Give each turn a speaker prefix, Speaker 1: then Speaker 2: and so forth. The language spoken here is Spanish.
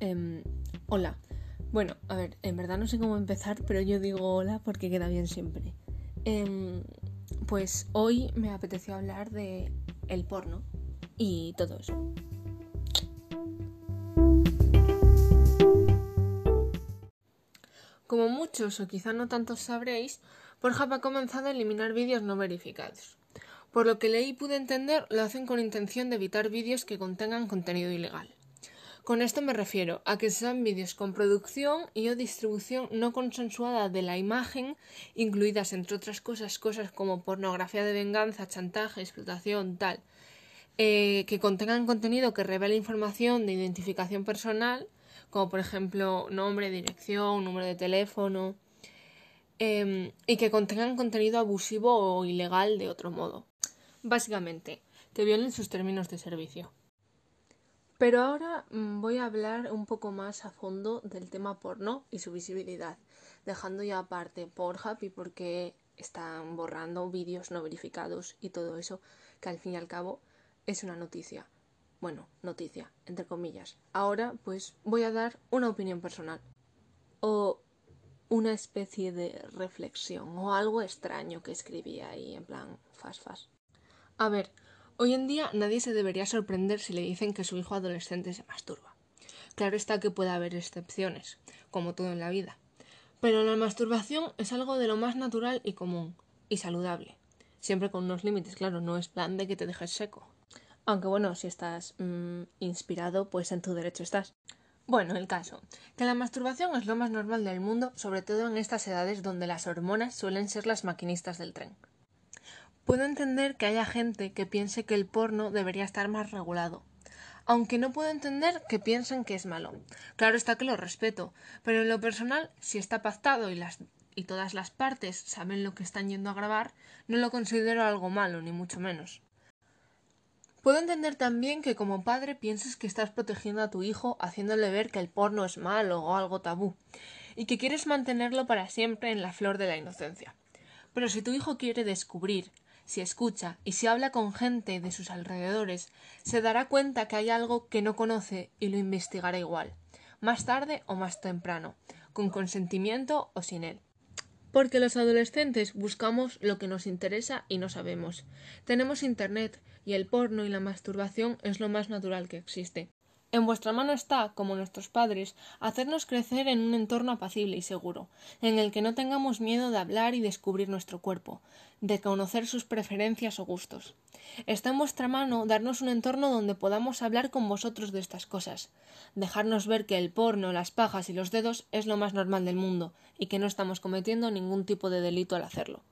Speaker 1: Em, hola. Bueno, a ver, en verdad no sé cómo empezar, pero yo digo hola porque queda bien siempre. Em, pues hoy me apeteció hablar de el porno y todo eso. Como muchos o quizá no tantos sabréis, Pornhub ha comenzado a eliminar vídeos no verificados. Por lo que leí y pude entender, lo hacen con intención de evitar vídeos que contengan contenido ilegal. Con esto me refiero a que sean vídeos con producción y o distribución no consensuada de la imagen, incluidas entre otras cosas cosas como pornografía de venganza, chantaje, explotación, tal, eh, que contengan contenido que revele información de identificación personal, como por ejemplo nombre, dirección, número de teléfono, em, y que contengan contenido abusivo o ilegal de otro modo. Básicamente, que violen sus términos de servicio. Pero ahora mm, voy a hablar un poco más a fondo del tema porno y su visibilidad, dejando ya aparte Pornhub y por qué están borrando vídeos no verificados y todo eso, que al fin y al cabo es una noticia. Bueno, noticia, entre comillas. Ahora, pues voy a dar una opinión personal. O una especie de reflexión o algo extraño que escribí ahí en plan fast fast. A ver, Hoy en día nadie se debería sorprender si le dicen que su hijo adolescente se masturba. Claro está que puede haber excepciones, como todo en la vida. Pero la masturbación es algo de lo más natural y común, y saludable. Siempre con unos límites, claro, no es plan de que te dejes seco. Aunque bueno, si estás mm, inspirado, pues en tu derecho estás. Bueno, el caso, que la masturbación es lo más normal del mundo, sobre todo en estas edades donde las hormonas suelen ser las maquinistas del tren. Puedo entender que haya gente que piense que el porno debería estar más regulado. Aunque no puedo entender que piensen que es malo. Claro está que lo respeto, pero en lo personal, si está pactado y, las, y todas las partes saben lo que están yendo a grabar, no lo considero algo malo, ni mucho menos. Puedo entender también que como padre pienses que estás protegiendo a tu hijo haciéndole ver que el porno es malo o algo tabú, y que quieres mantenerlo para siempre en la flor de la inocencia. Pero si tu hijo quiere descubrir, si escucha y si habla con gente de sus alrededores, se dará cuenta que hay algo que no conoce y lo investigará igual, más tarde o más temprano, con consentimiento o sin él. Porque los adolescentes buscamos lo que nos interesa y no sabemos. Tenemos Internet y el porno y la masturbación es lo más natural que existe. En vuestra mano está, como nuestros padres, hacernos crecer en un entorno apacible y seguro, en el que no tengamos miedo de hablar y descubrir nuestro cuerpo, de conocer sus preferencias o gustos. Está en vuestra mano darnos un entorno donde podamos hablar con vosotros de estas cosas, dejarnos ver que el porno, las pajas y los dedos es lo más normal del mundo, y que no estamos cometiendo ningún tipo de delito al hacerlo.